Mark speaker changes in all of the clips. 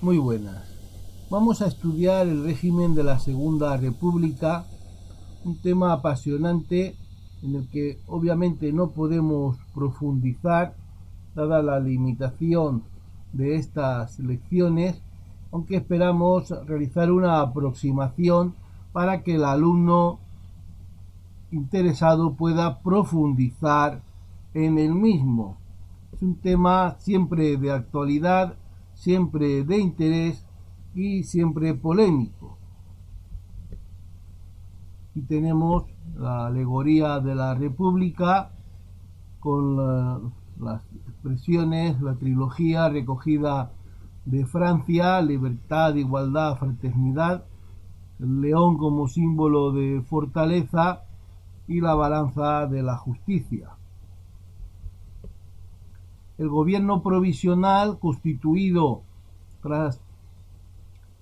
Speaker 1: Muy buenas. Vamos a estudiar el régimen de la Segunda República, un tema apasionante en el que obviamente no podemos profundizar dada la limitación de estas lecciones, aunque esperamos realizar una aproximación para que el alumno interesado pueda profundizar en el mismo. Es un tema siempre de actualidad, siempre de interés y siempre polémico. Aquí tenemos la alegoría de la República con las expresiones, la trilogía recogida de Francia, libertad, igualdad, fraternidad, el león como símbolo de fortaleza y la balanza de la justicia. El gobierno provisional constituido tras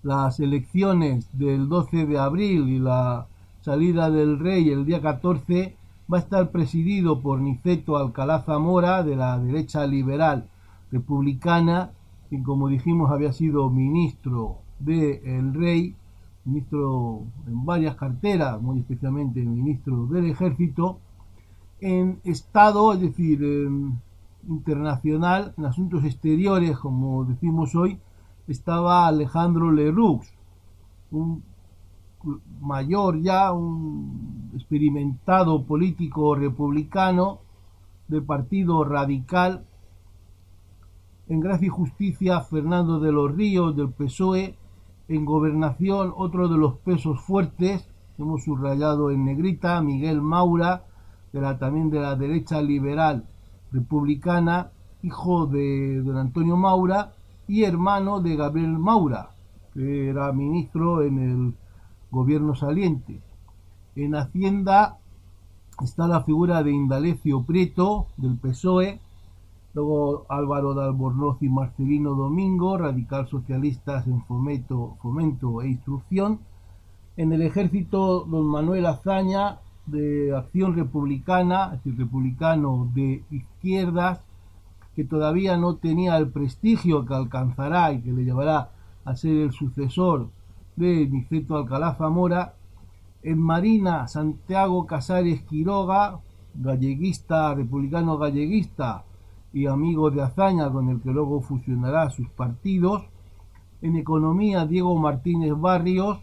Speaker 1: las elecciones del 12 de abril y la salida del rey el día 14 va a estar presidido por Niceto Alcalá Zamora de la derecha liberal republicana, quien como dijimos había sido ministro del rey ministro en varias carteras, muy especialmente ministro del ejército, en Estado, es decir, internacional, en asuntos exteriores, como decimos hoy, estaba Alejandro Leroux, un mayor ya, un experimentado político republicano del Partido Radical. En Gracia y Justicia, Fernando de los Ríos, del PSOE, en gobernación, otro de los pesos fuertes, hemos subrayado en negrita, Miguel Maura, de la, también de la derecha liberal republicana, hijo de don Antonio Maura y hermano de Gabriel Maura, que era ministro en el gobierno saliente. En Hacienda está la figura de Indalecio Prieto, del PSOE, luego Álvaro de Albornoz y Marcelino Domingo, radical socialistas en fomento, e instrucción. En el ejército, don Manuel Azaña, de Acción Republicana, es decir, republicano de izquierdas, que todavía no tenía el prestigio que alcanzará y que le llevará a ser el sucesor de Niceto Alcalá Zamora. En Marina, Santiago Casares Quiroga, galleguista, republicano galleguista, y amigo de Azaña con el que luego fusionará sus partidos. En economía, Diego Martínez Barrios,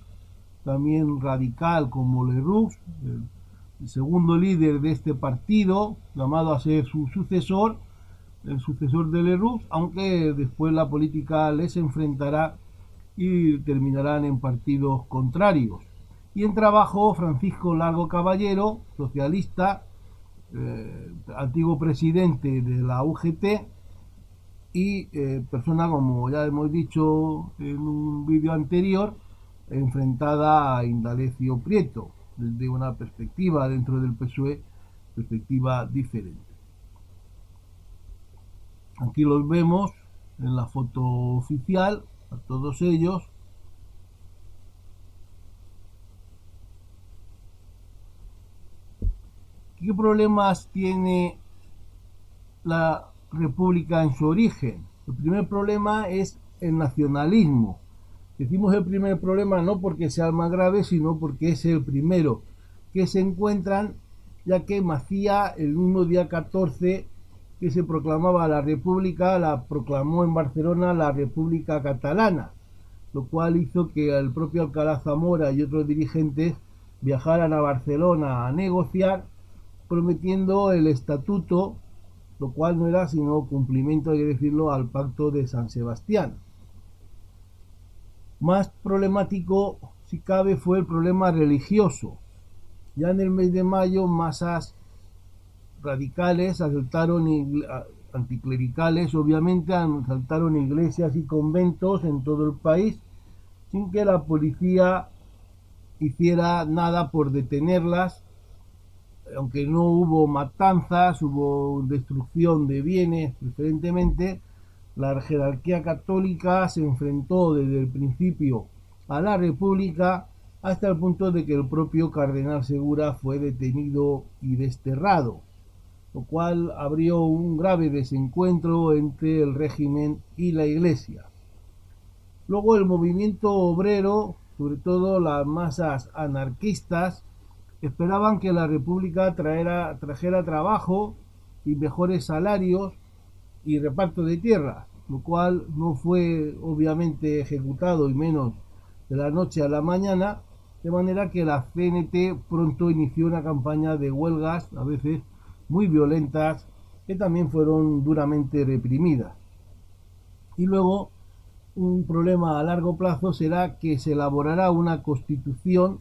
Speaker 1: también radical como Leroux, el segundo líder de este partido, llamado a ser su sucesor, el sucesor de Leroux, aunque después la política les enfrentará y terminarán en partidos contrarios. Y en trabajo, Francisco Largo Caballero, socialista, eh, antiguo presidente de la UGT y eh, persona, como ya hemos dicho en un vídeo anterior, enfrentada a Indalecio Prieto, desde una perspectiva dentro del PSOE, perspectiva diferente. Aquí los vemos en la foto oficial, a todos ellos, ¿Qué problemas tiene la República en su origen? El primer problema es el nacionalismo. Decimos el primer problema no porque sea el más grave, sino porque es el primero que se encuentran, ya que Macía, el mismo día 14 que se proclamaba la República, la proclamó en Barcelona la República Catalana, lo cual hizo que el propio Alcalá Zamora y otros dirigentes viajaran a Barcelona a negociar prometiendo el estatuto, lo cual no era sino cumplimiento, hay que decirlo, al pacto de San Sebastián. Más problemático, si cabe, fue el problema religioso. Ya en el mes de mayo, masas radicales asaltaron anticlericales, obviamente, asaltaron iglesias y conventos en todo el país, sin que la policía hiciera nada por detenerlas aunque no hubo matanzas, hubo destrucción de bienes preferentemente, la jerarquía católica se enfrentó desde el principio a la República hasta el punto de que el propio cardenal Segura fue detenido y desterrado. lo cual abrió un grave desencuentro entre el régimen y la Iglesia. Luego el movimiento obrero, sobre todo las masas anarquistas, esperaban que la República trajera trabajo y mejores salarios y reparto de tierras, lo cual no fue obviamente ejecutado y menos de la noche a la mañana, de manera que la CNT pronto inició una campaña de huelgas, a veces muy violentas, que también fueron duramente reprimidas. Y luego, un problema a largo plazo será que se elaborará una constitución,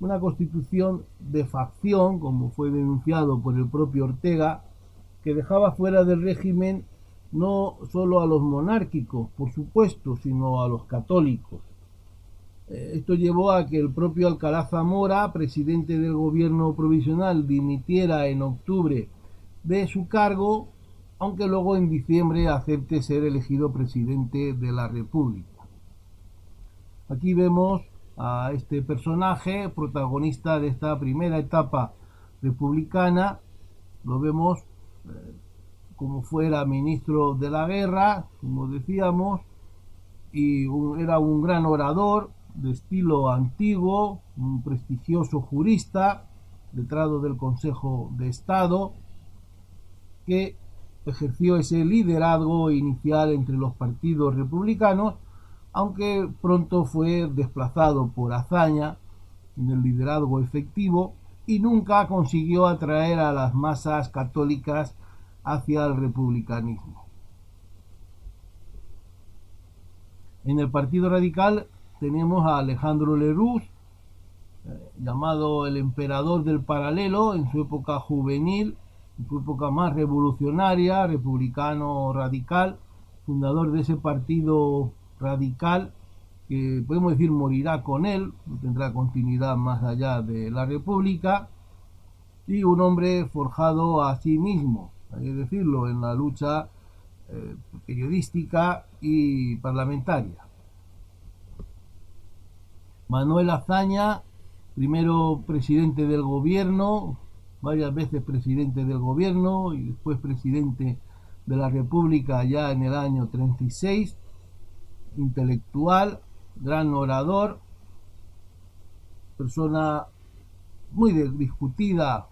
Speaker 1: una constitución de facción, como fue denunciado por el propio Ortega, que dejaba fuera del régimen no solo a los monárquicos, por supuesto, sino a los católicos. Eh, esto llevó a que el propio Alcalá Zamora, presidente del gobierno provisional, dimitiera en octubre de su cargo, aunque luego en diciembre acepte ser elegido presidente de la República. Aquí vemos a este personaje, protagonista de esta primera etapa republicana, lo vemos como fuera ministro de la guerra, como decíamos, y era un gran orador, de estilo antiguo, un prestigioso jurista, letrado del Consejo de Estado, que ejerció ese liderazgo inicial entre los partidos republicanos, aunque pronto fue desplazado por hazaña en el liderazgo efectivo y nunca consiguió atraer a las masas católicas hacia el republicanismo. En el Partido Radical tenemos a Alejandro Leroux, eh, llamado el emperador del paralelo en su época juvenil, en su época más revolucionaria, republicano radical, fundador de ese partido radical que podemos decir morirá con él, tendrá continuidad más allá de la República, y un hombre forjado a sí mismo, hay que decirlo, en la lucha eh, periodística y parlamentaria. Manuel Azaña, primero presidente del gobierno, varias veces presidente del gobierno y después presidente de la República ya en el año 36, intelectual, gran orador, persona muy discutida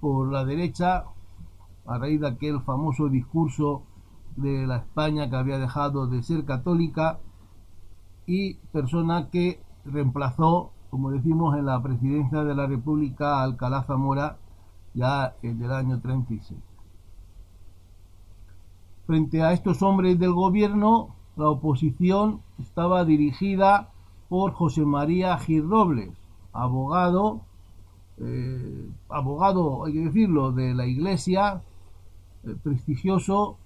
Speaker 1: por la derecha a raíz de aquel famoso discurso de la España que había dejado de ser católica y persona que reemplazó, como decimos, en la presidencia de la República Alcalá Zamora ya en el año 36. Frente a estos hombres del gobierno, la oposición estaba dirigida por José María Gil Robles, abogado, eh, abogado, hay que decirlo, de la Iglesia, eh, prestigioso,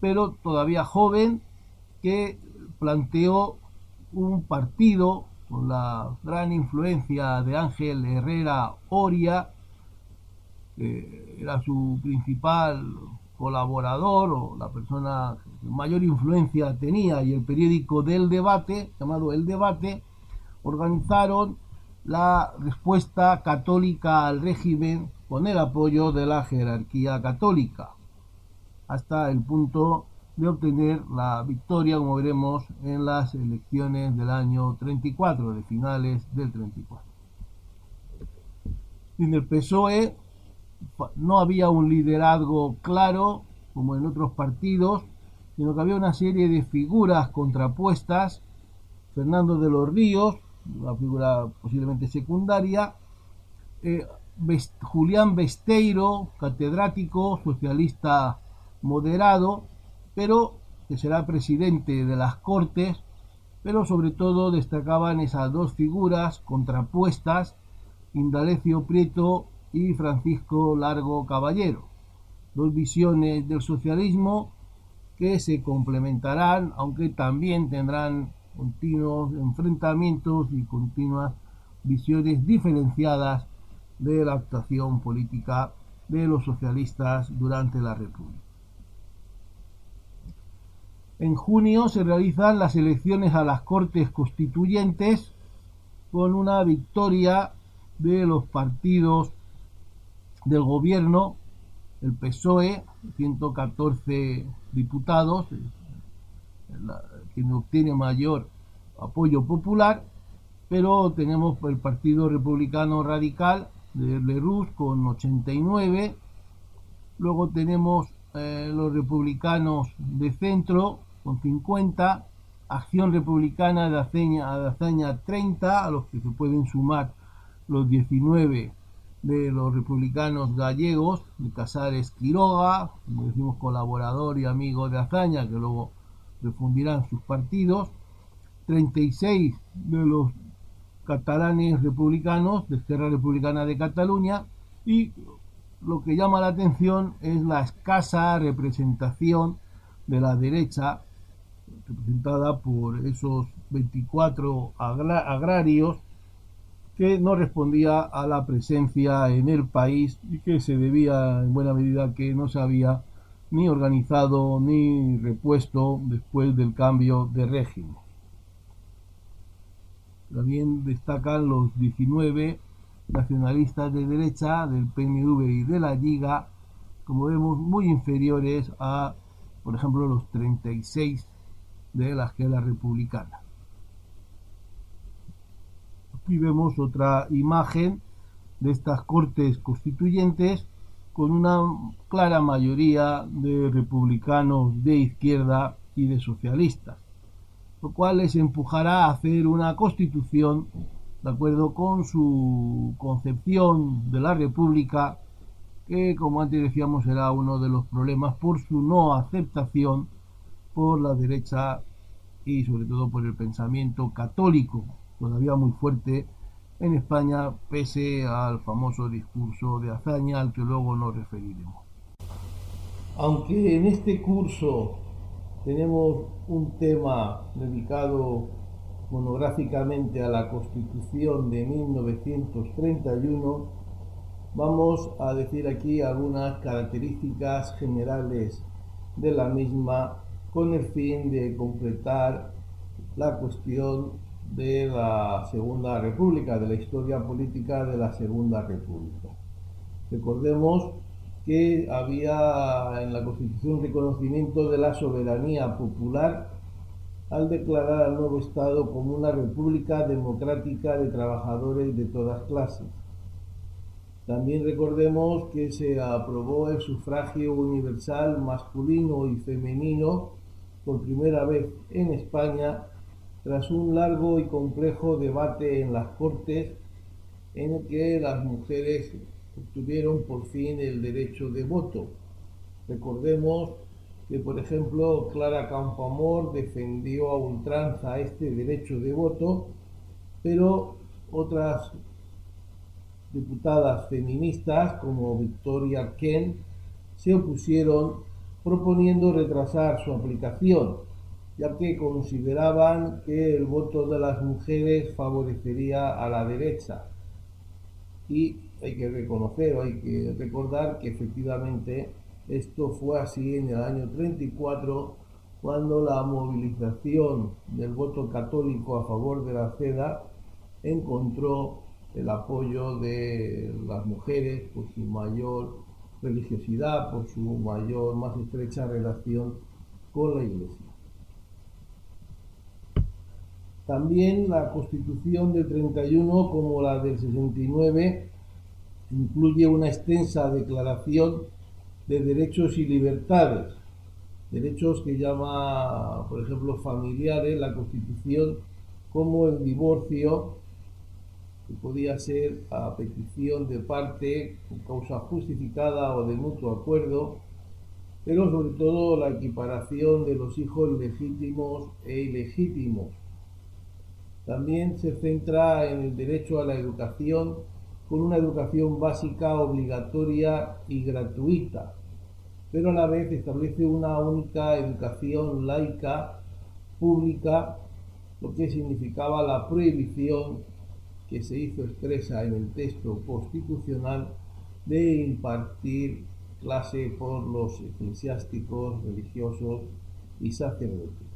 Speaker 1: pero todavía joven, que planteó un partido con la gran influencia de Ángel Herrera Oria, que era su principal colaborador o la persona mayor influencia tenía, y el periódico del debate, llamado El Debate, organizaron la respuesta católica al régimen con el apoyo de la jerarquía católica, hasta el punto de obtener la victoria, como veremos, en las elecciones del año 34, de finales del 34. En el PSOE no había un liderazgo claro, como en otros partidos, sino que había una serie de figuras contrapuestas. Fernando de los Ríos, una figura posiblemente secundaria, eh, Julián Besteiro, catedrático, socialista moderado, pero que será presidente de las Cortes, pero sobre todo destacaban esas dos figuras contrapuestas, Indalecio Prieto y Francisco Largo Caballero, dos visiones del socialismo que se complementarán, aunque también tendrán continuos enfrentamientos y continuas visiones diferenciadas de la actuación política de los socialistas durante la República. En junio se realizan las elecciones a las Cortes Constituyentes con una victoria de los partidos del gobierno el PSOE, 114 diputados, quien obtiene mayor apoyo popular, pero tenemos el Partido Republicano Radical de Lerroux con 89, luego tenemos eh, los republicanos de centro con 50, Acción Republicana de Aceña, de Azaña 30, a los que se pueden sumar los 19 de los republicanos gallegos, de Casares Quiroga, decimos colaborador y amigo de Azaña, que luego refundirán sus partidos, 36 de los catalanes republicanos de Esquerra Republicana de Cataluña y lo que llama la atención es la escasa representación de la derecha representada por esos 24 agrarios que no respondía a la presencia en el país y que se debía en buena medida que no se había ni organizado ni repuesto después del cambio de régimen. También destacan los 19 nacionalistas de derecha del PNV y de la Liga, como vemos, muy inferiores a, por ejemplo, los 36 de la esquerda republicana. Aquí vemos otra imagen de estas cortes constituyentes con una clara mayoría de republicanos de izquierda y de socialistas lo cual les empujará a hacer una constitución de acuerdo con su concepción de la república, que como antes decíamos era uno de los problemas por su no aceptación por la derecha y sobre todo por el pensamiento católico, todavía muy fuerte en España, pese al famoso discurso de hazaña al que luego nos referiremos. Aunque en este curso tenemos un tema dedicado monográficamente a la Constitución de 1931. Vamos a decir aquí algunas características generales de la misma con el fin de completar la cuestión de la Segunda República, de la historia política de la Segunda República. Recordemos que había en la Constitución reconocimiento de la soberanía popular al declarar al nuevo Estado como una república democrática de trabajadores de todas clases. También recordemos que se aprobó el sufragio universal masculino y femenino por primera vez en España tras un largo y complejo debate en las Cortes en el que las mujeres obtuvieron por fin el derecho de voto. Recordemos que, por ejemplo, Clara Campoamor defendió a ultranza este derecho de voto, pero otras diputadas feministas como Victoria Ken se opusieron proponiendo retrasar su aplicación, ya que consideraban que el voto de las mujeres favorecería a la derecha. Y hay que reconocer hay que recordar que efectivamente esto fue así en el año 34 cuando la movilización del voto católico a favor de la CEDA encontró el apoyo de las mujeres por su mayor religiosidad, por su mayor, más estrecha relación con la Iglesia. También la Constitución del 31 como la del 69 incluye una extensa declaración de derechos y libertades, derechos que llama, por ejemplo, familiares la Constitución, como el divorcio, que podía ser a petición de parte con causa justificada o de mutuo acuerdo, pero sobre todo la equiparación de los hijos legítimos e ilegítimos. También se centra en el derecho a la educación con una educación básica obligatoria y gratuita, pero a la vez establece una única educación laica pública, lo que significaba la prohibición que se hizo expresa en el texto constitucional de impartir clase por los eclesiásticos, religiosos y sacerdotes.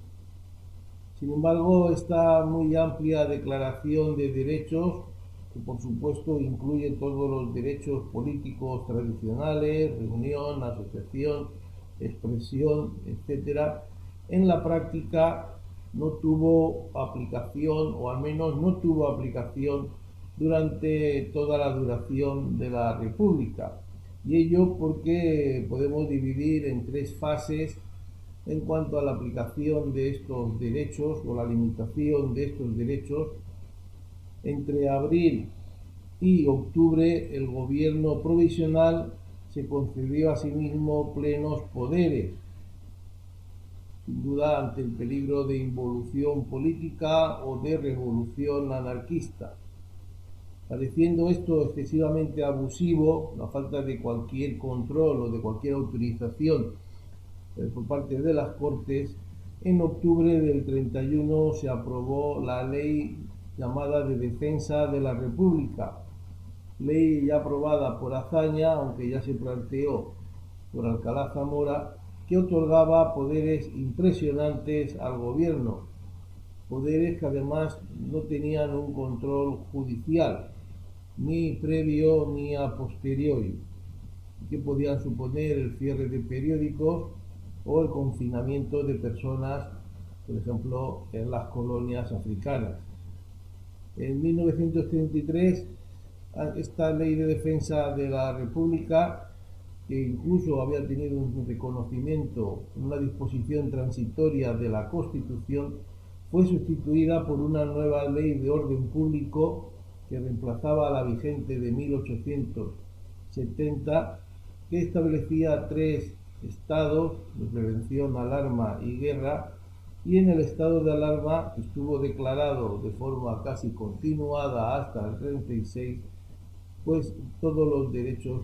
Speaker 1: Sin embargo, esta muy amplia declaración de derechos que por supuesto incluye todos los derechos políticos tradicionales, reunión, asociación, expresión, etcétera, en la práctica no tuvo aplicación, o al menos no tuvo aplicación durante toda la duración de la República. Y ello porque podemos dividir en tres fases en cuanto a la aplicación de estos derechos o la limitación de estos derechos. Entre abril y octubre el gobierno provisional se concedió a sí mismo plenos poderes, sin duda ante el peligro de involución política o de revolución anarquista. Pareciendo esto excesivamente abusivo, la falta de cualquier control o de cualquier autorización por parte de las Cortes, en octubre del 31 se aprobó la ley llamada de defensa de la República, ley ya aprobada por Azaña, aunque ya se planteó por Alcalá Zamora, que otorgaba poderes impresionantes al gobierno, poderes que además no tenían un control judicial, ni previo ni a posteriori, que podían suponer el cierre de periódicos o el confinamiento de personas, por ejemplo, en las colonias africanas. En 1933, esta ley de defensa de la República, que incluso había tenido un reconocimiento, una disposición transitoria de la Constitución, fue sustituida por una nueva ley de orden público que reemplazaba a la vigente de 1870, que establecía tres estados de prevención, alarma y guerra, y en el estado de alarma estuvo declarado de forma casi continuada hasta el 36, pues todos los derechos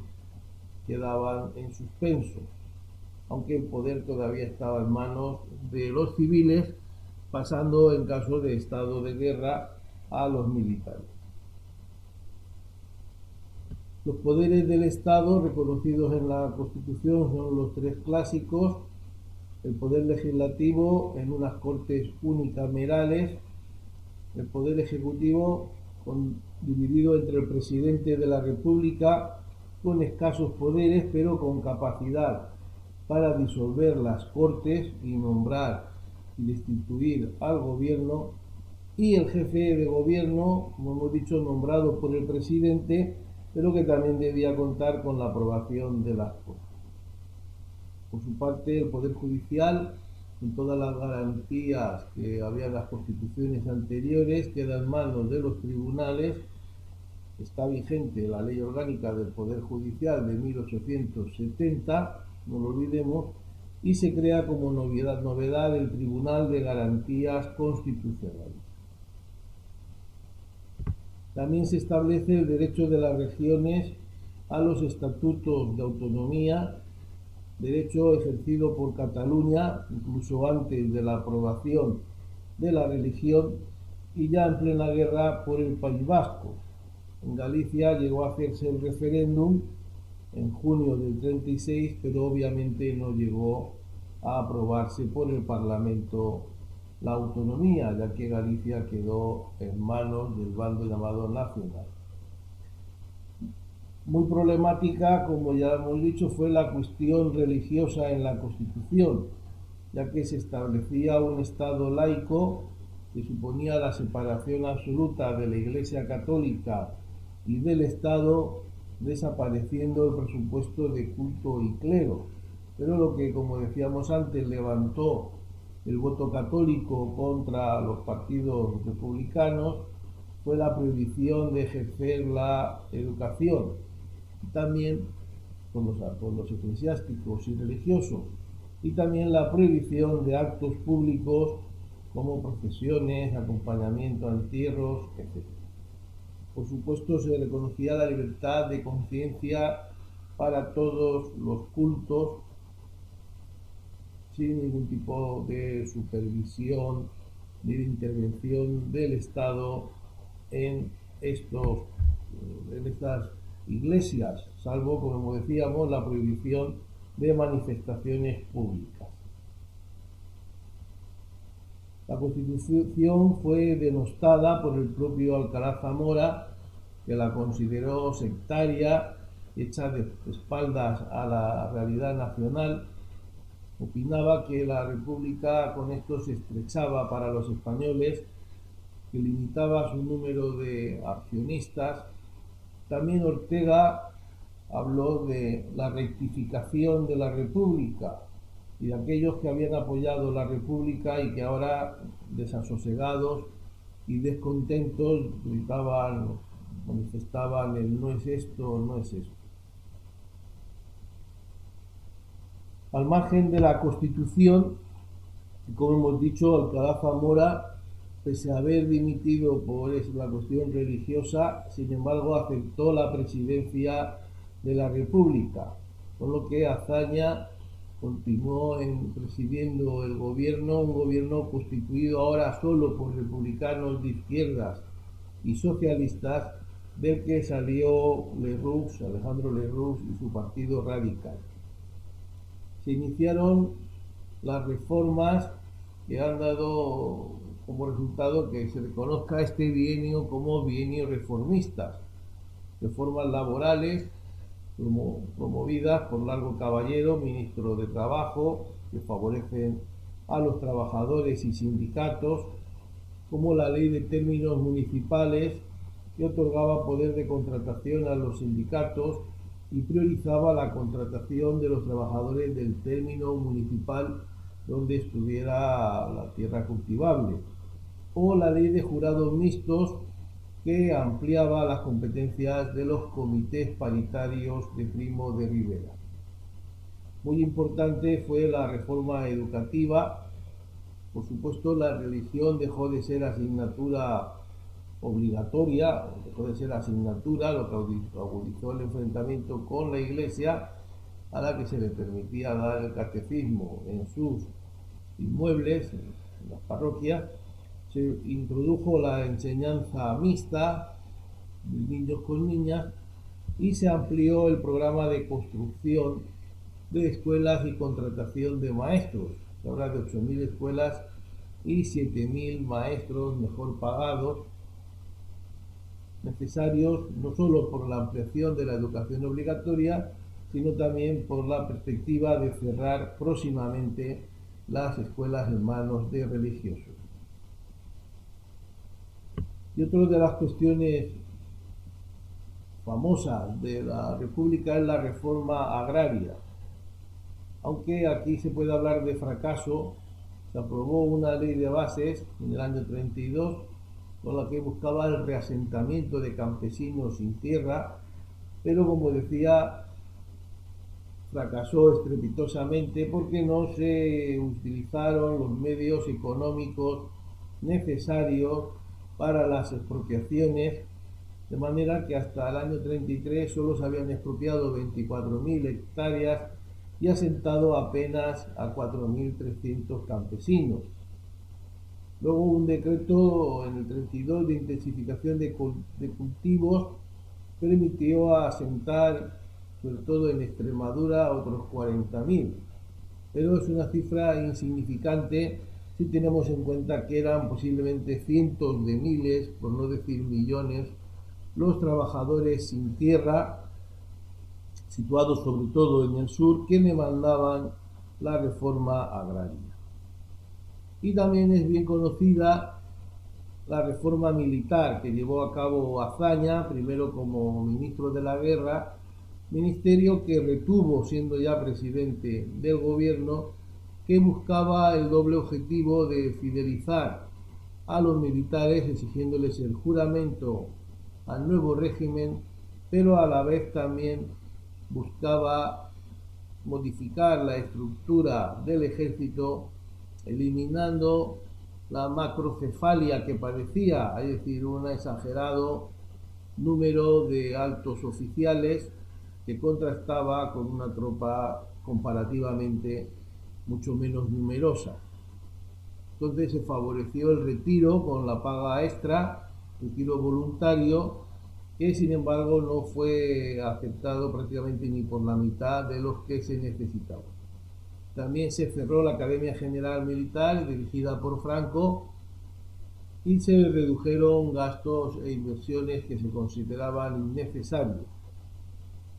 Speaker 1: quedaban en suspenso, aunque el poder todavía estaba en manos de los civiles, pasando en caso de estado de guerra a los militares. Los poderes del Estado reconocidos en la Constitución son los tres clásicos, el poder legislativo en unas cortes unicamerales, el poder ejecutivo dividido entre el presidente de la República con escasos poderes pero con capacidad para disolver las cortes y nombrar y destituir al gobierno. Y el jefe de gobierno, como hemos dicho, nombrado por el presidente pero que también debía contar con la aprobación de las Cortes. Por su parte, el Poder Judicial, con todas las garantías que había en las constituciones anteriores, queda en manos de los tribunales. Está vigente la ley orgánica del Poder Judicial de 1870, no lo olvidemos, y se crea como novedad, novedad el Tribunal de Garantías Constitucionales. También se establece el derecho de las regiones a los estatutos de autonomía, derecho ejercido por Cataluña incluso antes de la aprobación de la religión y ya en plena guerra por el País Vasco. En Galicia llegó a hacerse el referéndum en junio del 36, pero obviamente no llegó a aprobarse por el Parlamento la autonomía, ya que Galicia quedó en manos del bando llamado nacional. Muy problemática, como ya hemos dicho, fue la cuestión religiosa en la Constitución, ya que se establecía un Estado laico que suponía la separación absoluta de la Iglesia Católica y del Estado, desapareciendo el presupuesto de culto y clero. Pero lo que, como decíamos antes, levantó el voto católico contra los partidos republicanos fue la prohibición de ejercer la educación, también por los, por los eclesiásticos y religiosos, y también la prohibición de actos públicos como procesiones, acompañamiento a entierros, etc. Por supuesto, se reconocía la libertad de conciencia para todos los cultos sin ningún tipo de supervisión ni de intervención del Estado en, estos, en estas iglesias, salvo, como decíamos, la prohibición de manifestaciones públicas. La constitución fue denostada por el propio Alcalá Zamora que la consideró sectaria, hecha de espaldas a la realidad nacional, opinaba que la República con esto se estrechaba para los españoles, que limitaba su número de accionistas. También Ortega habló de la rectificación de la República y de aquellos que habían apoyado la República y que ahora, desasosegados y descontentos, gritaban, manifestaban el no es esto, no es esto. Al margen de la Constitución, como hemos dicho, Alcalá Zamora, pese a haber dimitido por la cuestión religiosa, sin embargo aceptó la presidencia de la República, con lo que Azaña continuó presidiendo el gobierno, un gobierno constituido ahora solo por republicanos de izquierdas y socialistas, del que salió Leroux, Alejandro Leroux y su partido radical. Se iniciaron las reformas que han dado como resultado que se reconozca este bienio como bienio reformista. Reformas laborales promovidas por Largo Caballero, ministro de Trabajo, que favorecen a los trabajadores y sindicatos, como la ley de términos municipales, que otorgaba poder de contratación a los sindicatos y priorizaba la contratación de los trabajadores del término municipal donde estuviera la tierra cultivable, o la ley de jurados mixtos, que ampliaba las competencias de los comités paritarios de Primo de Rivera. Muy importante fue la reforma educativa. Por supuesto, la religión dejó de ser asignatura obligatoria, dejó de ser asignatura, lo que agudizó el enfrentamiento con la Iglesia, a la que se le permitía dar el catecismo en sus inmuebles, en las parroquias, se introdujo la enseñanza mixta de niños con niñas y se amplió el programa de construcción de escuelas y contratación de maestros. Se habla de 8.000 escuelas y 7.000 maestros mejor pagados, necesarios no solo por la ampliación de la educación obligatoria, sino también por la perspectiva de cerrar próximamente las escuelas en manos de religiosos. Y otra de las cuestiones famosas de la República es la reforma agraria. Aunque aquí se puede hablar de fracaso, se aprobó una ley de bases en el año 32 con la que buscaba el reasentamiento de campesinos sin tierra, pero como decía, fracasó estrepitosamente porque no se utilizaron los medios económicos necesarios para las expropiaciones, de manera que hasta el año 33 solo se habían expropiado 24.000 hectáreas y asentado apenas a 4.300 campesinos. Luego un decreto en el 32 de intensificación de, cultivos permitió asentar, sobre todo en Extremadura, otros 40.000. Pero es una cifra insignificante si tenemos en cuenta que eran posiblemente cientos de miles, por no decir millones, los trabajadores sin tierra, situados sobre todo en el sur, que demandaban la reforma agraria. Y también es bien conocida la reforma militar que llevó a cabo Azaña, primero como ministro de la guerra, ministerio que retuvo siendo ya presidente del gobierno que buscaba el doble objetivo de fidelizar a los militares exigiéndoles el juramento al nuevo régimen, pero a la vez también buscaba modificar la estructura del ejército, eliminando la macrocefalia que padecía, es decir, un exagerado número de altos oficiales que contrastaba con una tropa comparativamente mucho menos numerosa. Entonces se favoreció el retiro con la paga extra, retiro voluntario, que sin embargo no fue aceptado prácticamente ni por la mitad de los que se necesitaban. También se cerró la Academia General Militar dirigida por Franco y se redujeron gastos e inversiones que se consideraban innecesarios.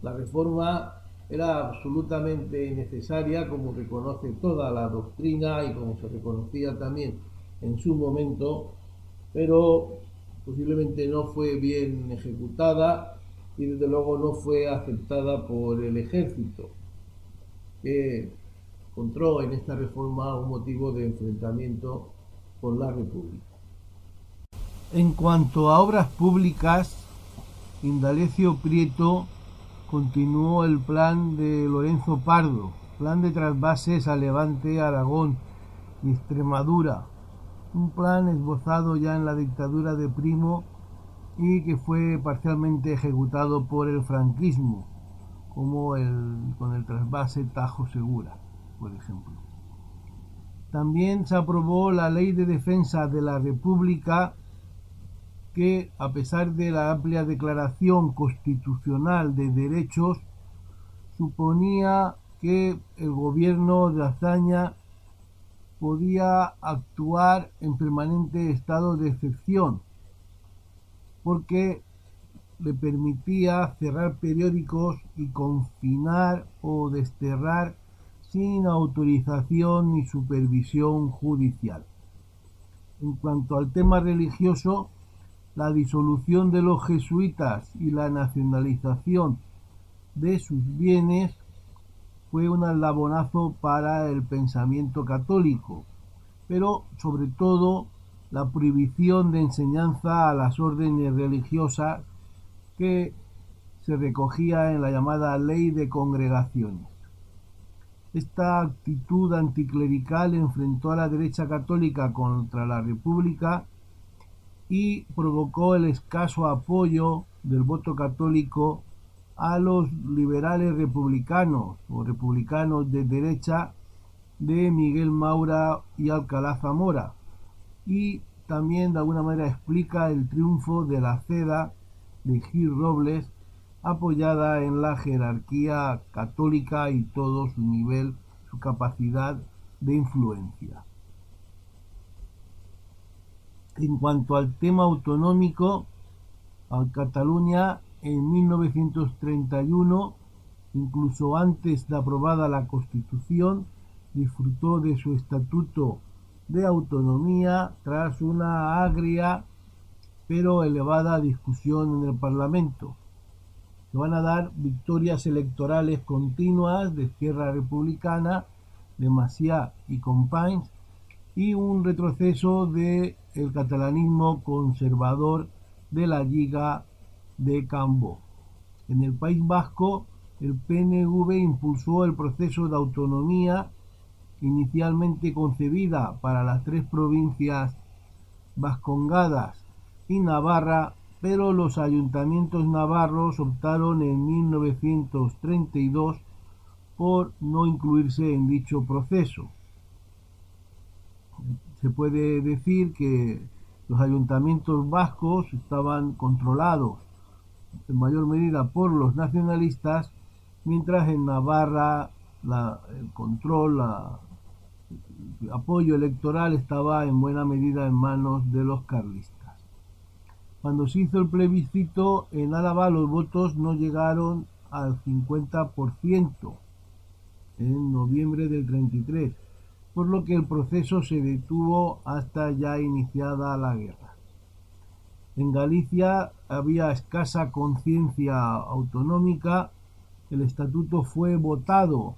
Speaker 1: La reforma era absolutamente necesaria, como reconoce toda la doctrina y como se reconocía también en su momento, pero posiblemente no fue bien ejecutada y desde luego no fue aceptada por el ejército, encontró en esta reforma un motivo de enfrentamiento con la República. En cuanto a obras públicas, Indalecio Prieto continuó el plan de Lorenzo Pardo, plan de trasvases a Levante, Aragón y Extremadura, un plan esbozado ya en la dictadura de Primo y que fue parcialmente ejecutado por el franquismo, como con el trasvase Tajo Segura, por ejemplo. También se aprobó la Ley de Defensa de la República que, a pesar de la amplia declaración constitucional de derechos, suponía que el gobierno de Azaña podía actuar en permanente estado de excepción, porque le permitía cerrar periódicos y confinar o desterrar sin autorización ni supervisión judicial. En cuanto al tema religioso, la disolución de los jesuitas y la nacionalización de sus bienes fue un alabonazo para el pensamiento católico, pero sobre todo la prohibición de enseñanza a las órdenes religiosas que se recogía en la llamada ley de congregaciones. Esta actitud anticlerical enfrentó a la derecha católica contra la República y provocó el escaso apoyo del voto católico a los liberales republicanos o republicanos de derecha de Miguel Maura y Alcalá Zamora. Y también de alguna manera explica el triunfo de la CEDA de Gil Robles apoyada en la jerarquía católica y todo su nivel, su capacidad de influencia. En cuanto al tema autonómico, Cataluña en 1931, incluso antes de aprobada la Constitución, disfrutó de su estatuto de autonomía tras una agria pero elevada discusión en el Parlamento. Se van a dar victorias electorales continuas de Izquierda Republicana, de Maciá y Companys, y un retroceso del el catalanismo conservador de la Liga de Cambó. En el País Vasco, el PNV impulsó el proceso de autonomía inicialmente concebida para las tres provincias vascongadas y Navarra, pero los ayuntamientos navarros optaron en 1932 por no incluirse en dicho proceso. Se puede decir que los ayuntamientos vascos estaban controlados en mayor medida por los nacionalistas, mientras en Navarra el control, el apoyo electoral estaba en buena medida en manos de los carlistas. Cuando se hizo el plebiscito en Álava los votos no llegaron al 50% en noviembre del 33, por lo que el proceso se detuvo hasta ya iniciada la guerra. En Galicia había escasa conciencia autonómica. El estatuto fue votado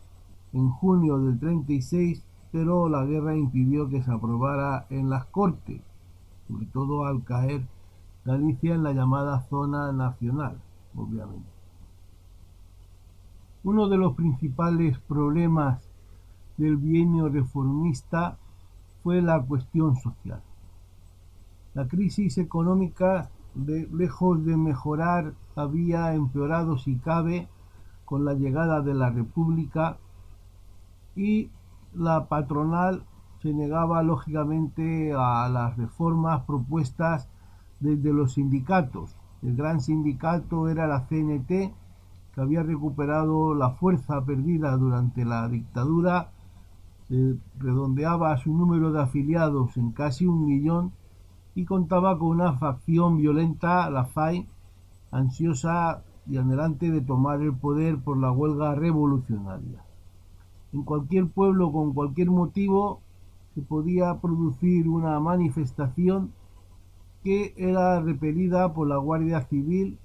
Speaker 1: en junio del 36, pero la guerra impidió que se aprobara en las Cortes, sobre todo al caer Galicia en la llamada zona nacional, obviamente. Uno de los principales problemas del bienio reformista fue la cuestión social. La crisis económica, lejos de mejorar, había empeorado si cabe con la llegada de la República y la patronal se negaba lógicamente a las reformas propuestas desde los sindicatos. El gran sindicato era la CNT, que había recuperado la fuerza perdida durante la dictadura, redondeaba su número de afiliados en casi un millón y contaba con una facción violenta, la FAI, ansiosa y anhelante de tomar el poder por la huelga revolucionaria. En cualquier pueblo con cualquier motivo se podía producir una manifestación que era repelida por la Guardia Civil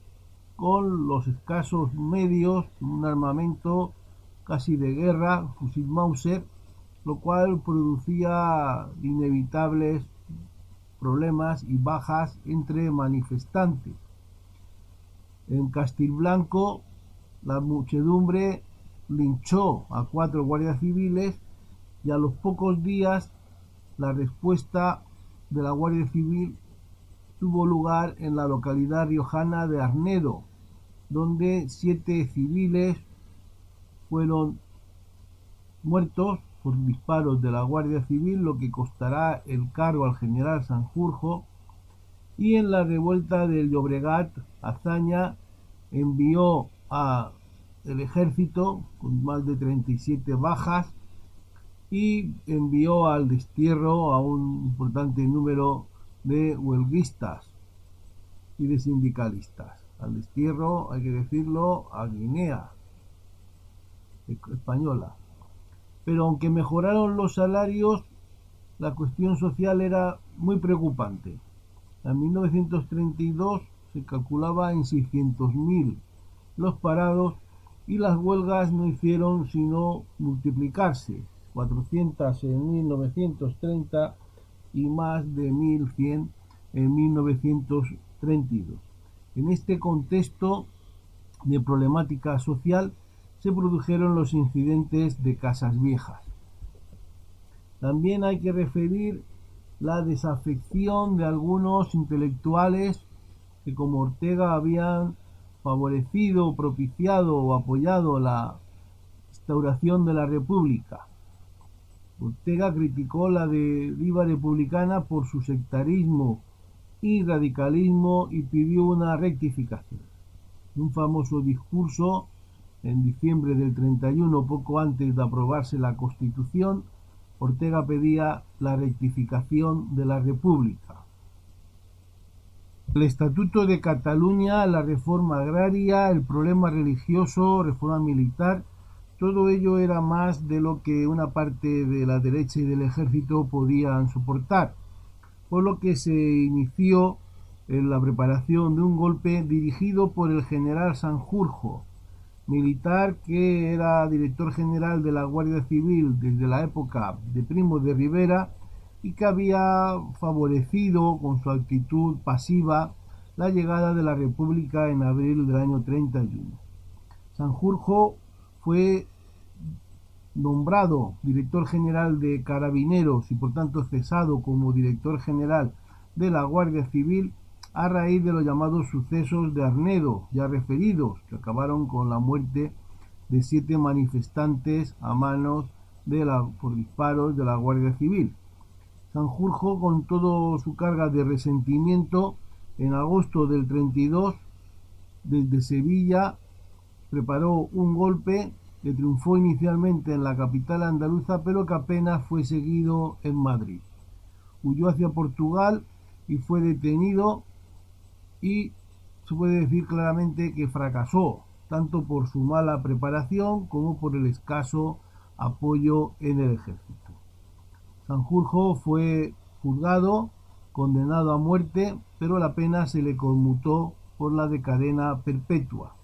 Speaker 1: con los escasos medios, un armamento casi de guerra, fusil Mauser, lo cual producía inevitables problemas y bajas entre manifestantes. En Castilblanco, la muchedumbre linchó a cuatro guardias civiles y a los pocos días la respuesta de la Guardia Civil tuvo lugar en la localidad riojana de Arnedo, donde siete civiles fueron muertos por disparos de la Guardia Civil, lo que costará el cargo al general Sanjurjo, y en la revuelta del Llobregat, Azaña envió a el ejército con más de 37 bajas y envió al destierro a un importante número de huelguistas y de sindicalistas. Al destierro, hay que decirlo, a Guinea española. Pero aunque mejoraron los salarios, la cuestión social era muy preocupante. En 1932 se calculaba en 600.000 los parados y las huelgas no hicieron sino multiplicarse, 400 en 1930 y más de 1100 en 1932. En este contexto de problemática social se produjeron los incidentes de casas viejas. También hay que referir la desafección de algunos intelectuales que como Ortega habían favorecido, propiciado o apoyado la instauración de la República. Ortega criticó la deriva republicana por su sectarismo y radicalismo y pidió una rectificación. Un famoso discurso en diciembre del 31, poco antes de aprobarse la Constitución, Ortega pedía la rectificación de la República. El Estatuto de Cataluña, la reforma agraria, el problema religioso, reforma militar, todo ello era más de lo que una parte de la derecha y del ejército podían soportar, por lo que se inició en la preparación de un golpe dirigido por el general Sanjurjo, militar que era director general de la Guardia Civil desde la época de Primo de Rivera y que había favorecido con su actitud pasiva la llegada de la República en abril del año 31. Sanjurjo fue nombrado director general de Carabineros y por tanto cesado como director general de la Guardia Civil a raíz de los llamados sucesos de Arnedo, ya referidos, que acabaron con la muerte de siete manifestantes a manos de por disparos de la Guardia Civil. Sanjurjo, con toda su carga de resentimiento, en agosto del 32, desde Sevilla, preparó un golpe que triunfó inicialmente en la capital andaluza, pero que apenas fue seguido en Madrid. Huyó hacia Portugal y fue detenido y se puede decir claramente que fracasó, tanto por su mala preparación como por el escaso apoyo en el ejército. Sanjurjo fue juzgado, condenado a muerte, pero la pena se le conmutó por la de cadena perpetua.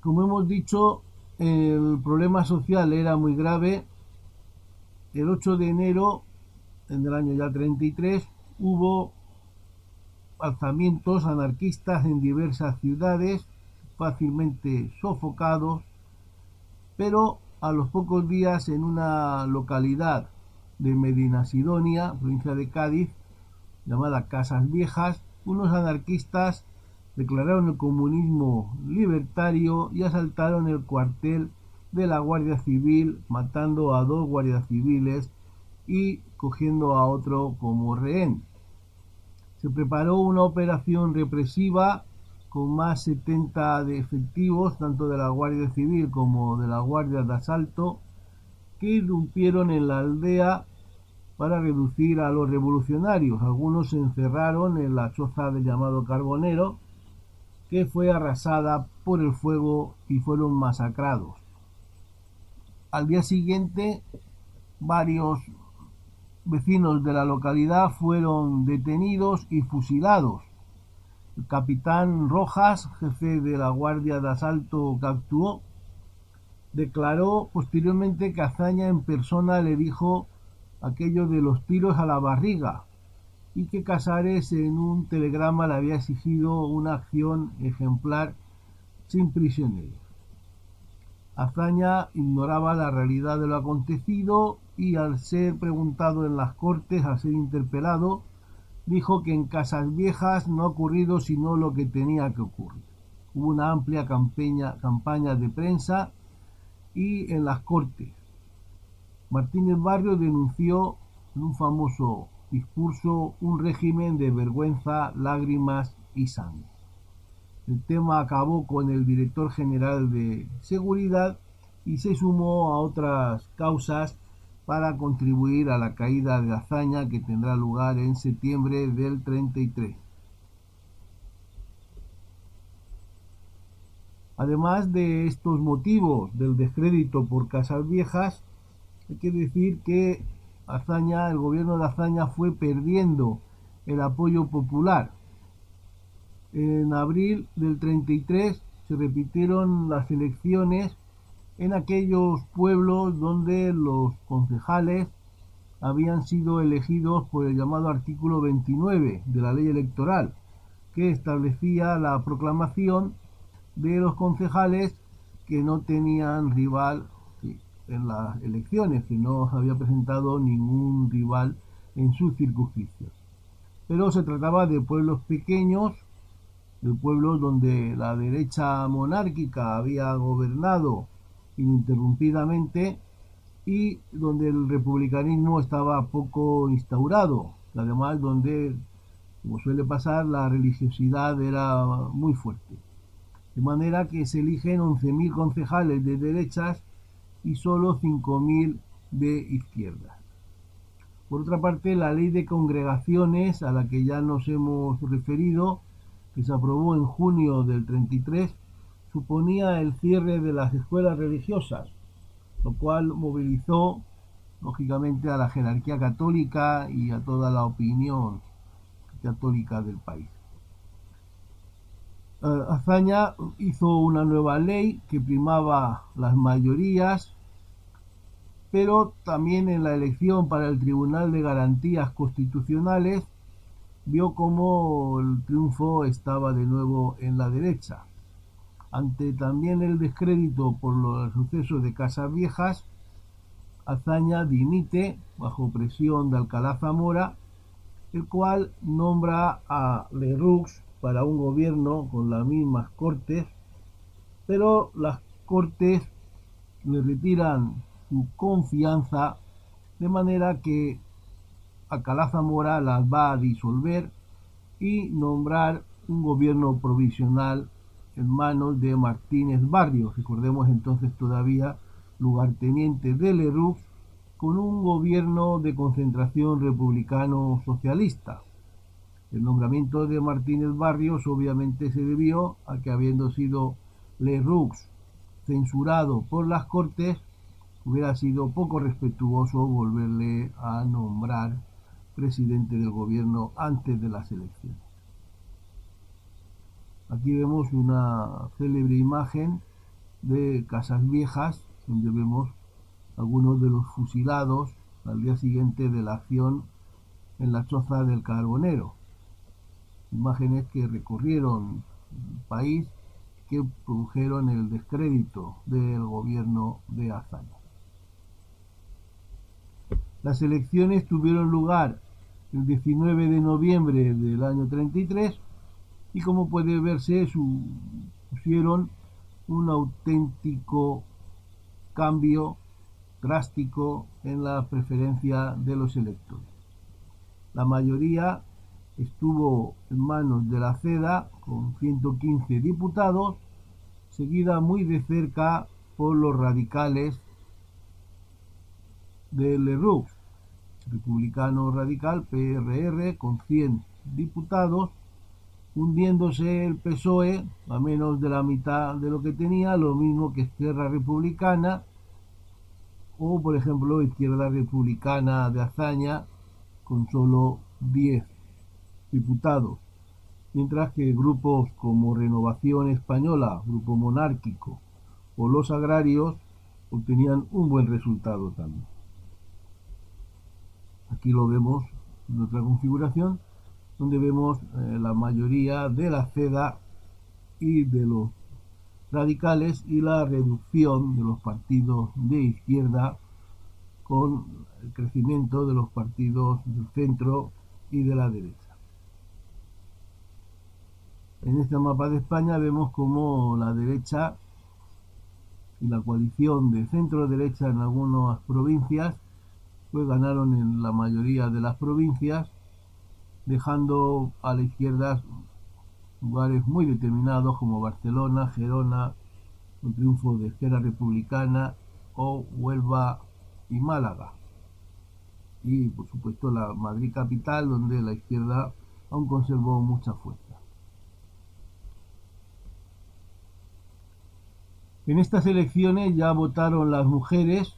Speaker 1: Como hemos dicho, el problema social era muy grave. El 8 de enero, en el año ya 33, hubo alzamientos anarquistas en diversas ciudades, fácilmente sofocados pero a los pocos días en una localidad de Medina Sidonia, provincia de Cádiz, llamada Casas Viejas, unos anarquistas declararon el comunismo libertario y asaltaron el cuartel de la Guardia Civil, matando a dos guardias civiles y cogiendo a otro como rehén. Se preparó una operación represiva con más 70 de efectivos, tanto de la Guardia Civil como de la Guardia de Asalto, que irrumpieron en la aldea para reducir a los revolucionarios. Algunos se encerraron en la choza del llamado Carbonero, que fue arrasada por el fuego y fueron masacrados. Al día siguiente, varios vecinos de la localidad fueron detenidos y fusilados. El capitán Rojas, jefe de la Guardia de Asalto que actuó, declaró posteriormente que Azaña en persona le dijo aquello de los tiros a la barriga y que Casares en un telegrama le había exigido una acción ejemplar sin prisioneros. Azaña ignoraba la realidad de lo acontecido y al ser preguntado en las cortes, al ser interpelado, dijo que en Casas Viejas no ha ocurrido sino lo que tenía que ocurrir. Hubo una amplia campaña, campaña de prensa y en las cortes. Martínez Barrio denunció en un famoso discurso un régimen de vergüenza, lágrimas y sangre. El tema acabó con el director general de seguridad y se sumó a otras causas para contribuir a la caída de hazaña que tendrá lugar en septiembre del 33. Además de estos motivos del descrédito por Casas Viejas, hay que decir que El gobierno de Azaña fue perdiendo el apoyo popular. En abril del 33 se repitieron las elecciones en aquellos pueblos donde los concejales habían sido elegidos por el llamado artículo 29 de la ley electoral, que establecía la proclamación de los concejales que no tenían rival en las elecciones, que no había presentado ningún rival en sus circunscripción. Pero se trataba de pueblos pequeños, de pueblos donde la derecha monárquica había gobernado ininterrumpidamente y donde el republicanismo estaba poco instaurado, además donde, como suele pasar, la religiosidad era muy fuerte de manera que se eligen 11.000 concejales de derechas y solo 5.000 de izquierdas. Por otra parte, la ley de congregaciones a la que ya nos hemos referido, que se aprobó en junio del 33, suponía el cierre de las escuelas religiosas, lo cual movilizó lógicamente a la jerarquía católica y a toda la opinión católica del país. Eh, Azaña hizo una nueva ley que primaba las mayorías, pero también en la elección para el Tribunal de Garantías Constitucionales vio como el triunfo estaba de nuevo en la derecha. Ante también el descrédito por los sucesos de Casas Viejas, Azaña dimite bajo presión de Alcalá Zamora, el cual nombra a Leroux para un gobierno con las mismas cortes, pero las cortes le retiran su confianza de manera que Alcalá Zamora las va a disolver y nombrar un gobierno provisional en manos de Martínez Barrios, recordemos entonces todavía lugarteniente de Leroux, con un gobierno de concentración republicano socialista. El nombramiento de Martínez Barrios obviamente se debió a que habiendo sido Leroux censurado por las Cortes, hubiera sido poco respetuoso volverle a nombrar presidente del gobierno antes de las elecciones. Aquí vemos una célebre imagen de Casas Viejas, donde vemos algunos de los fusilados al día siguiente de la acción en la choza del Carbonero imágenes que recorrieron el país que produjeron el descrédito del gobierno de Azaña. Las elecciones tuvieron lugar el 19 de noviembre del año 33 y como puede verse pusieron un auténtico cambio drástico en la preferencia de los electores. La mayoría estuvo en manos de la CEDA con 115 diputados, seguida muy de cerca por los radicales de Leroux, republicano radical, PRR, con 100 diputados, hundiéndose el PSOE a menos de la mitad de lo que tenía, lo mismo que Izquierda Republicana, o por ejemplo Izquierda Republicana de Azaña, con solo 10 diputados, mientras que grupos como Renovación Española, Grupo Monárquico o los agrarios obtenían un buen resultado también. Aquí lo vemos en otra configuración, donde vemos eh, la mayoría de la CEDA y de los radicales y la reducción de los partidos de izquierda con el crecimiento de los partidos del centro y de la derecha. En este mapa de España vemos como la derecha y la coalición de centro-derecha en algunas provincias pues ganaron en la mayoría de las provincias dejando a la izquierda lugares muy determinados como Barcelona, Gerona, un triunfo de Esquerra Republicana o Huelva y Málaga. Y por supuesto la Madrid capital donde la izquierda aún conservó mucha fuerza. En estas elecciones ya votaron las mujeres.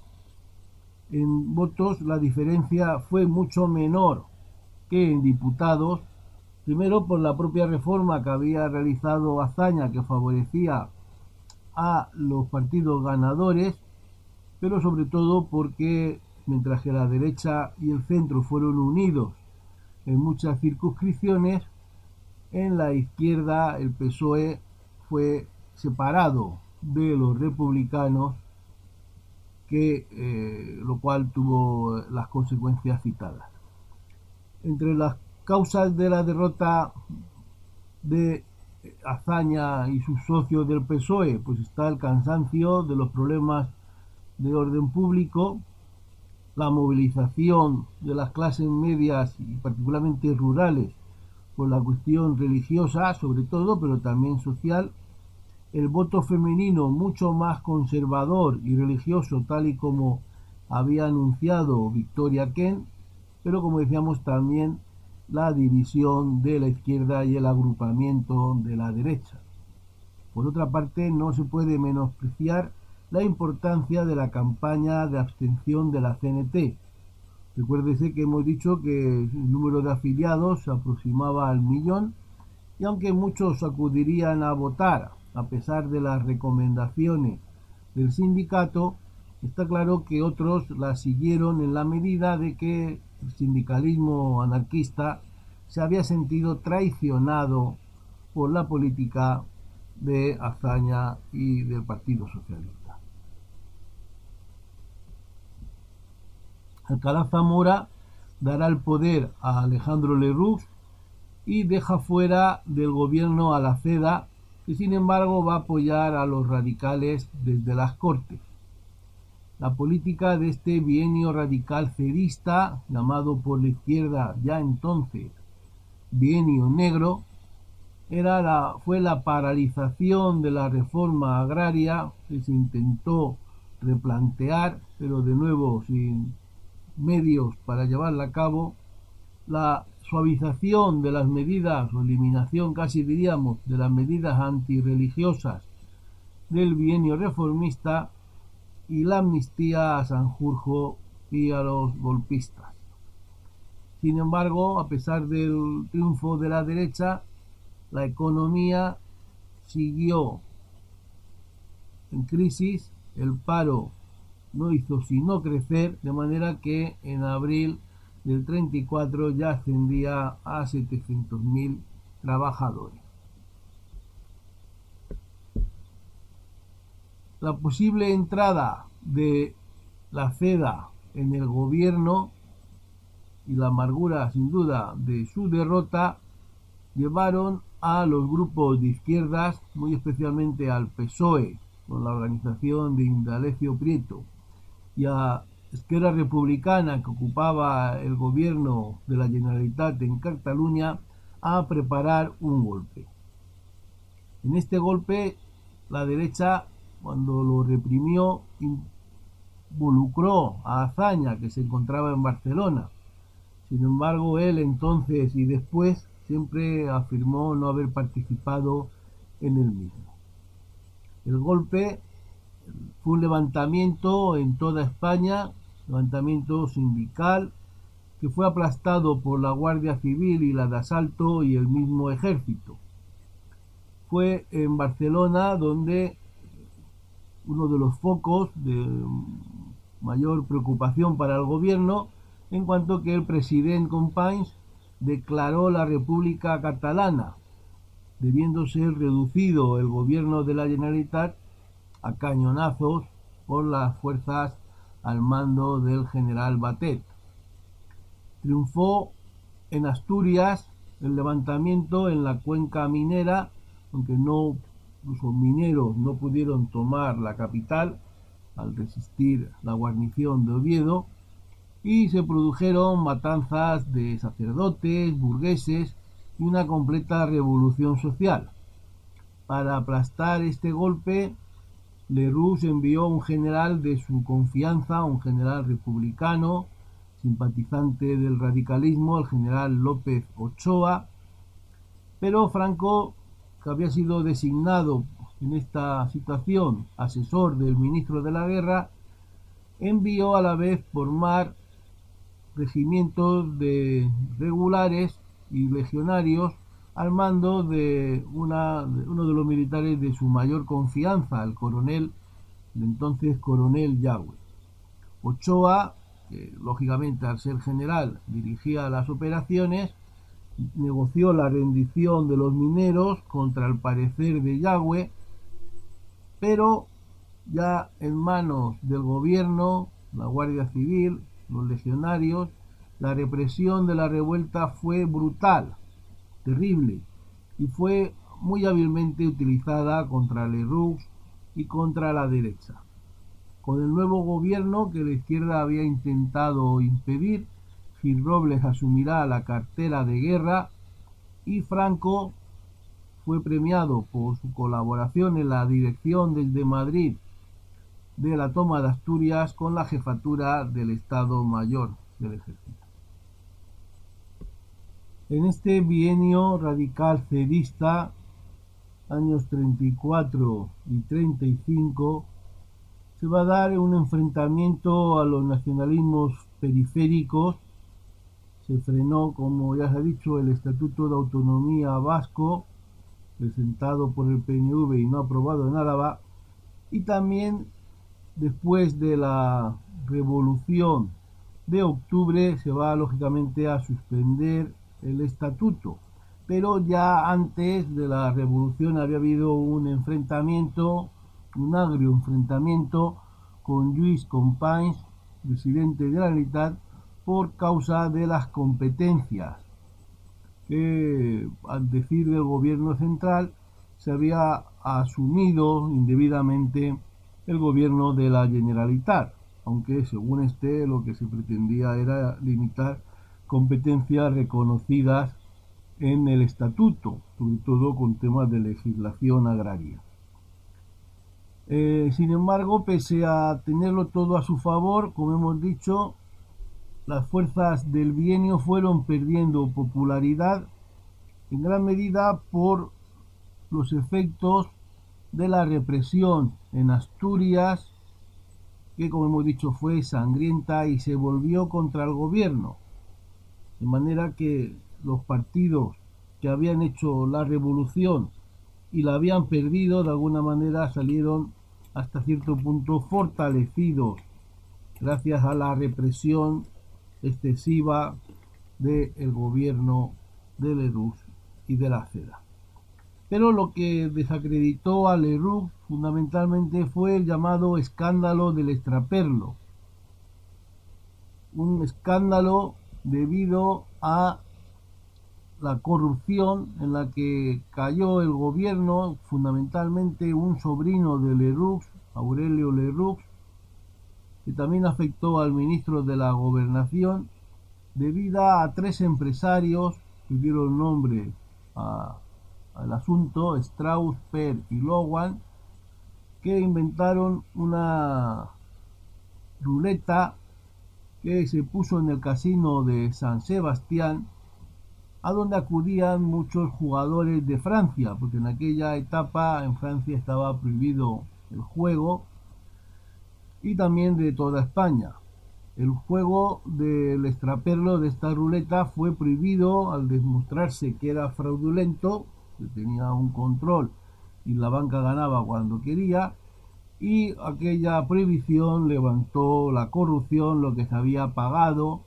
Speaker 1: En votos la diferencia fue mucho menor que en diputados. Primero por la propia reforma que había realizado Azaña que favorecía a los partidos ganadores, pero sobre todo porque mientras que la derecha y el centro fueron unidos en muchas circunscripciones, en la izquierda el PSOE fue separado de los republicanos, que, eh, lo cual tuvo las consecuencias citadas. Entre las causas de la derrota de Azaña y sus socios del PSOE, pues está el cansancio de los problemas de orden público, la movilización de las clases medias y particularmente rurales por la cuestión religiosa, sobre todo, pero también social, el voto femenino mucho más conservador y religioso, tal y como había anunciado Victoria Kent, pero como decíamos también la división de la izquierda y el agrupamiento de la derecha. Por otra parte, no se puede menospreciar la importancia de la campaña de abstención de la CNT. Recuérdese que hemos dicho que el número de afiliados se aproximaba al millón y aunque muchos acudirían a votar a pesar de las recomendaciones del sindicato, está claro que otros la siguieron en la medida de que el sindicalismo anarquista se había sentido traicionado por la política de Azaña y del Partido Socialista. Alcalá Zamora dará el poder a Alejandro Leroux y deja fuera del gobierno a la CEDA que sin embargo va a apoyar a los radicales desde las Cortes. La política de este bienio radical cedista, llamado por la izquierda ya entonces bienio negro, era la, fue la paralización de la reforma agraria que se intentó replantear, pero de nuevo sin medios para llevarla a cabo, la suavización de las medidas o eliminación casi diríamos de las medidas antirreligiosas del bienio reformista y la amnistía a Sanjurjo y a los golpistas. Sin embargo, a pesar del triunfo de la derecha, la economía siguió en crisis, el paro no hizo sino crecer, de manera que en abril del 34 ya ascendía a 700.000 trabajadores. La posible entrada de la CEDA en el gobierno y la amargura sin duda de su derrota llevaron a los grupos de izquierdas, muy especialmente al PSOE, con la organización de Indalecio Prieto, y a Esquerra Republicana que ocupaba el gobierno de la Generalitat en Cataluña a preparar un golpe. En este golpe la derecha cuando lo reprimió involucró a Azaña, que se encontraba en Barcelona. Sin embargo, él entonces y después siempre afirmó no haber participado en el mismo. El golpe fue un levantamiento en toda España, levantamiento sindical, que fue aplastado por la Guardia Civil y la de asalto y el mismo ejército. Fue en Barcelona donde uno de los focos de mayor preocupación para el gobierno en cuanto que el presidente Companys declaró la República Catalana, debiendo ser reducido el gobierno de la Generalitat a cañonazos por las fuerzas al mando del general Batet. Triunfó en Asturias el levantamiento en la cuenca minera, aunque no los mineros no pudieron tomar la capital al resistir la guarnición de Oviedo y se produjeron matanzas de sacerdotes, burgueses y una completa revolución social. Para aplastar este golpe, Leroux envió un general de su confianza, un general republicano, simpatizante del radicalismo, el general López Ochoa, pero Franco, que había sido designado en esta situación asesor del ministro de la guerra, envió a la vez por mar regimientos de regulares y legionarios al mando de, una, uno de los militares de su mayor confianza, el coronel, el entonces coronel Yagüe. Ochoa, que lógicamente al ser general dirigía las operaciones, negoció la rendición de los mineros contra el parecer de Yagüe, pero ya en manos del gobierno, la Guardia Civil, los legionarios, la represión de la revuelta fue brutal, terrible, y fue muy hábilmente utilizada contra Leroux y contra la derecha. Con el nuevo gobierno que la izquierda había intentado impedir, Gil Robles asumirá la cartera de guerra y Franco fue premiado por su colaboración en la dirección desde Madrid de la toma de Asturias con la jefatura del Estado Mayor del Ejército. En este bienio radical cedista, años 34 y 35, se va a dar un enfrentamiento a los nacionalismos periféricos. Se frenó, como ya se ha dicho, el Estatuto de Autonomía Vasco, presentado por el PNV y no aprobado en Álava, y también después de la revolución de octubre se va lógicamente a suspender el estatuto. Pero ya antes de la revolución había habido un enfrentamiento, un agrio enfrentamiento con Luis Companys, presidente de la Unidad, por causa de las competencias que, al decir del gobierno central, se había asumido indebidamente el gobierno de la Generalitat, aunque según este lo que se pretendía era limitar competencias reconocidas en el estatuto, sobre todo con temas de legislación agraria. Eh, sin embargo, pese a tenerlo todo a su favor, como hemos dicho, las fuerzas del bienio fueron perdiendo popularidad en gran medida por los efectos de la represión en Asturias, que como hemos dicho fue sangrienta y se volvió contra el gobierno. De manera que los partidos que habían hecho la revolución y la habían perdido, de alguna manera salieron hasta cierto punto fortalecidos gracias a la represión excesiva del gobierno de Lerux y de la CEDA. Pero lo que desacreditó a Leroux fundamentalmente fue el llamado escándalo del extraperlo. Un escándalo debido a la corrupción en la que cayó el gobierno, fundamentalmente un sobrino de Leroux, Aurelio Leroux, que también afectó al ministro de la Gobernación, debido a tres empresarios que dieron nombre al asunto Strauss, Per y Lowan, que inventaron una ruleta que se puso en el casino de San Sebastián, a donde acudían muchos jugadores de Francia, porque en aquella etapa en Francia estaba prohibido el juego, y también de toda España. El juego del extraperlo de esta ruleta fue prohibido al demostrarse que era fraudulento, que tenía un control y la banca ganaba cuando quería, y aquella prohibición levantó la corrupción, lo que se había pagado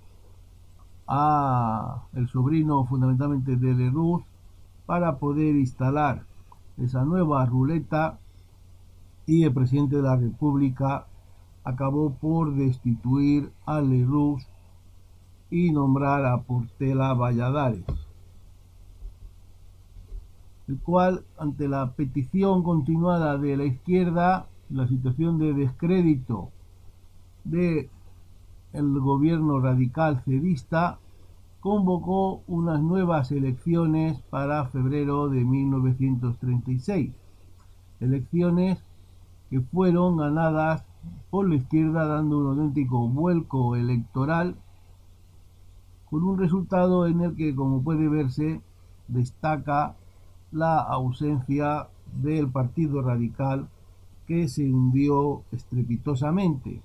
Speaker 1: a el sobrino fundamentalmente de Leroux para poder instalar esa nueva ruleta y el presidente de la República acabó por destituir a Leroux y nombrar a Portela Valladares, el cual ante la petición continuada de la izquierda la situación de descrédito de el gobierno radical cedista convocó unas nuevas elecciones para febrero de 1936. Elecciones que fueron ganadas por la izquierda dando un auténtico vuelco electoral con un resultado en el que, como puede verse, destaca la ausencia del Partido Radical que se hundió estrepitosamente.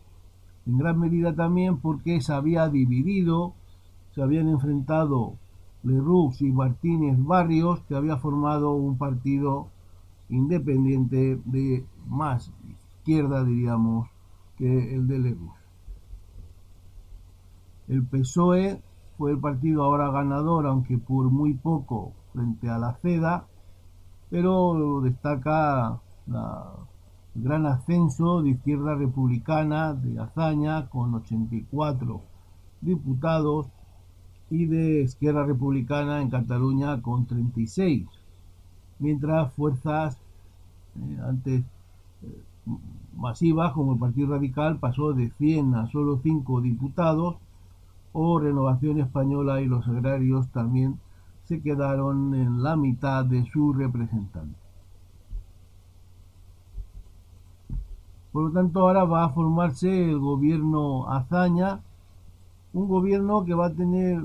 Speaker 1: En gran medida también porque se había dividido, se habían enfrentado Leroux y Martínez Barrios, que había formado un partido independiente de más izquierda, diríamos, que el de Leroux. El PSOE fue el partido ahora ganador, aunque por muy poco frente a la CEDA, pero destaca la gran ascenso de izquierda republicana de Azaña con 84 diputados y de izquierda republicana en Cataluña con 36, mientras fuerzas eh, antes eh, masivas como el Partido Radical pasó de 100 a solo 5 diputados o Renovación Española y los agrarios también se quedaron en la mitad de sus representantes. Por lo tanto, ahora va a formarse el gobierno Azaña, un gobierno que va a tener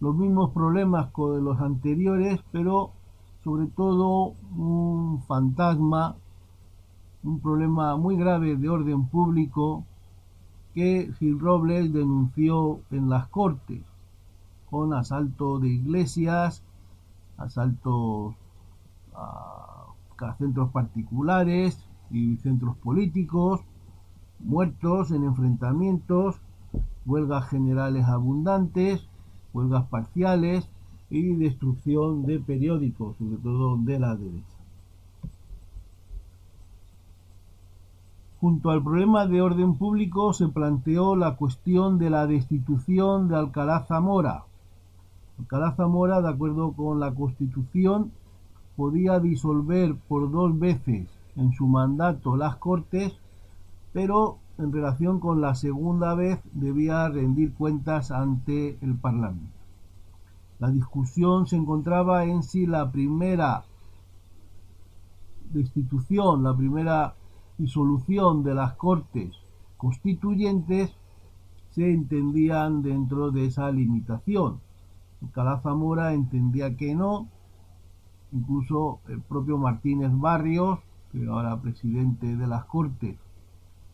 Speaker 1: los mismos problemas que los anteriores, pero sobre todo un fantasma, un problema muy grave de orden público que Gil Robles denunció en las Cortes, con asalto de iglesias, asaltos a centros particulares, y centros políticos, muertos en enfrentamientos, huelgas generales abundantes, huelgas parciales y destrucción de periódicos, sobre todo de la derecha. Junto al problema de orden público se planteó la cuestión de la destitución de Alcalá Zamora. Alcalá Zamora, de acuerdo con la Constitución, podía disolver por dos veces en su mandato las Cortes, pero en relación con la segunda vez debía rendir cuentas ante el Parlamento. La discusión se encontraba en si la primera destitución, la primera disolución de las Cortes constituyentes se entendían dentro de esa limitación. Calazamora entendía que no, incluso el propio Martínez Barrios que ahora presidente de las Cortes,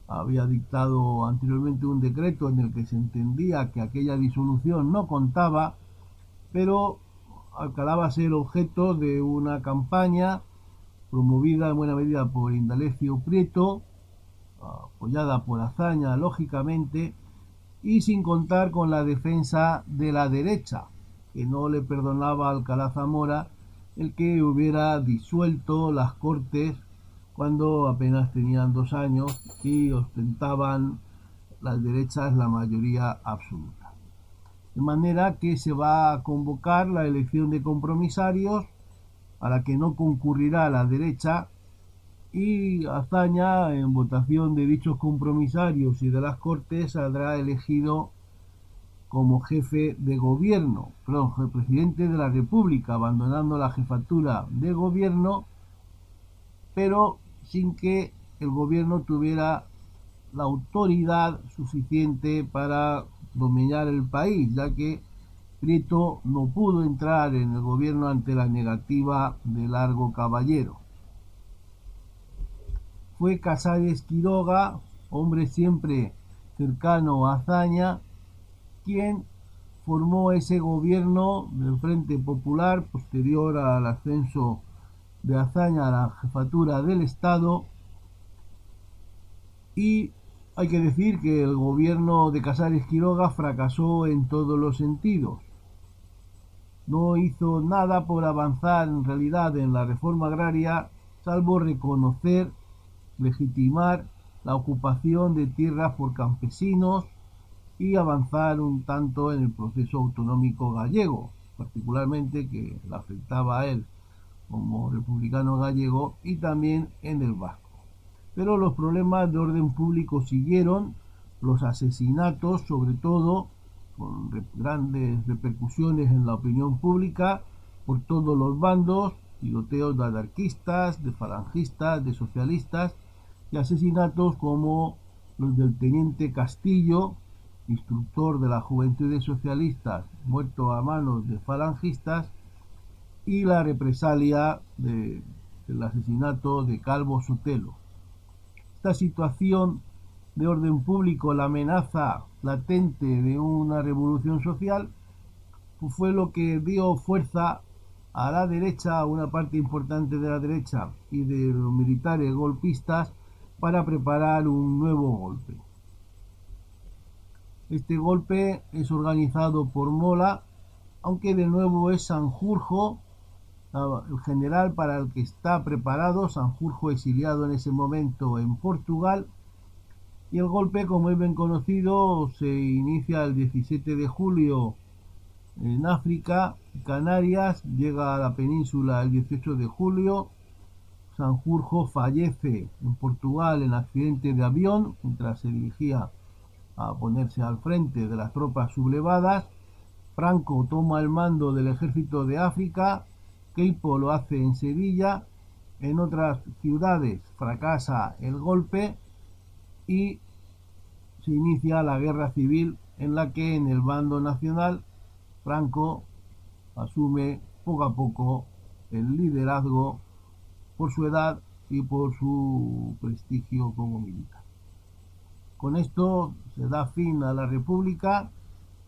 Speaker 1: había dictado anteriormente un decreto en el que se entendía que aquella disolución no contaba, pero Alcalá va a ser objeto de una campaña promovida en buena medida por Indalecio Prieto, apoyada por Azaña, lógicamente, y sin contar con la defensa de la derecha, que no le perdonaba a Alcalá Zamora el que hubiera disuelto las Cortes cuando apenas tenían dos años y ostentaban las derechas la mayoría absoluta. De manera que se va a convocar la elección de compromisarios a la que no concurrirá la derecha y Azaña en votación de dichos compromisarios y de las Cortes saldrá elegido como jefe de gobierno, perdón, presidente de la República, abandonando la jefatura de gobierno, pero sin que el gobierno tuviera la autoridad suficiente para dominar el país, ya que Prieto no pudo entrar en el gobierno ante la negativa de Largo Caballero. Fue Casares Quiroga, hombre siempre cercano a Azaña, quien formó ese gobierno del Frente Popular posterior al ascenso de Azaña a la jefatura del Estado y hay que decir que el gobierno de Casares Quiroga fracasó en todos los sentidos. No hizo nada por avanzar en realidad en la reforma agraria, salvo reconocer, legitimar la ocupación de tierras por campesinos y avanzar un tanto en el proceso autonómico gallego, particularmente que le afectaba a él como republicano gallego y también en el vasco. Pero los problemas de orden público siguieron, los asesinatos sobre todo, con grandes repercusiones en la opinión pública por todos los bandos, tiroteos de anarquistas, de falangistas, de socialistas, y asesinatos como los del teniente Castillo, instructor de la Juventud Socialistas, muerto a manos de falangistas, y la represalia del asesinato de Calvo Sotelo. Esta situación de orden público, la amenaza latente de una revolución social, pues fue lo que dio fuerza a la derecha, a una parte importante de la derecha y de los militares golpistas para preparar un nuevo golpe. Este golpe es organizado por Mola, aunque de nuevo es Sanjurjo, general para el que está preparado, Sanjurjo exiliado en ese momento en Portugal, y el golpe, como es bien conocido, se inicia el 17 de julio en África, Canarias, llega a la península el 18 de julio, Sanjurjo fallece en Portugal en accidente de avión mientras se dirigía a ponerse al frente de las tropas sublevadas. Franco toma el mando del ejército de África. Keipo lo hace en Sevilla. En otras ciudades fracasa el golpe y se inicia la guerra civil en la que en el bando nacional Franco asume poco a poco el liderazgo por su edad y por su prestigio como militar. Con esto se da fin a la República.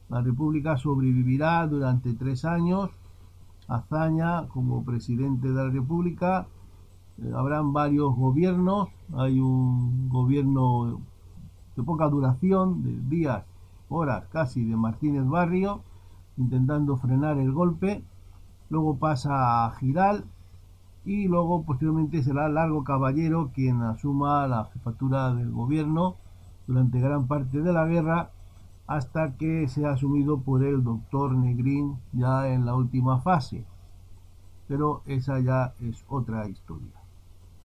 Speaker 1: La República sobrevivirá durante tres años. Azaña como presidente de la República. Eh, habrán varios gobiernos. Hay un gobierno de poca duración, de días, horas casi, de Martínez Barrio, intentando frenar el golpe. Luego pasa a Giral, y luego posteriormente será Largo Caballero quien asuma la jefatura del gobierno durante gran parte de la guerra hasta que sea asumido por el doctor Negrín ya en la última fase. Pero esa ya es otra historia.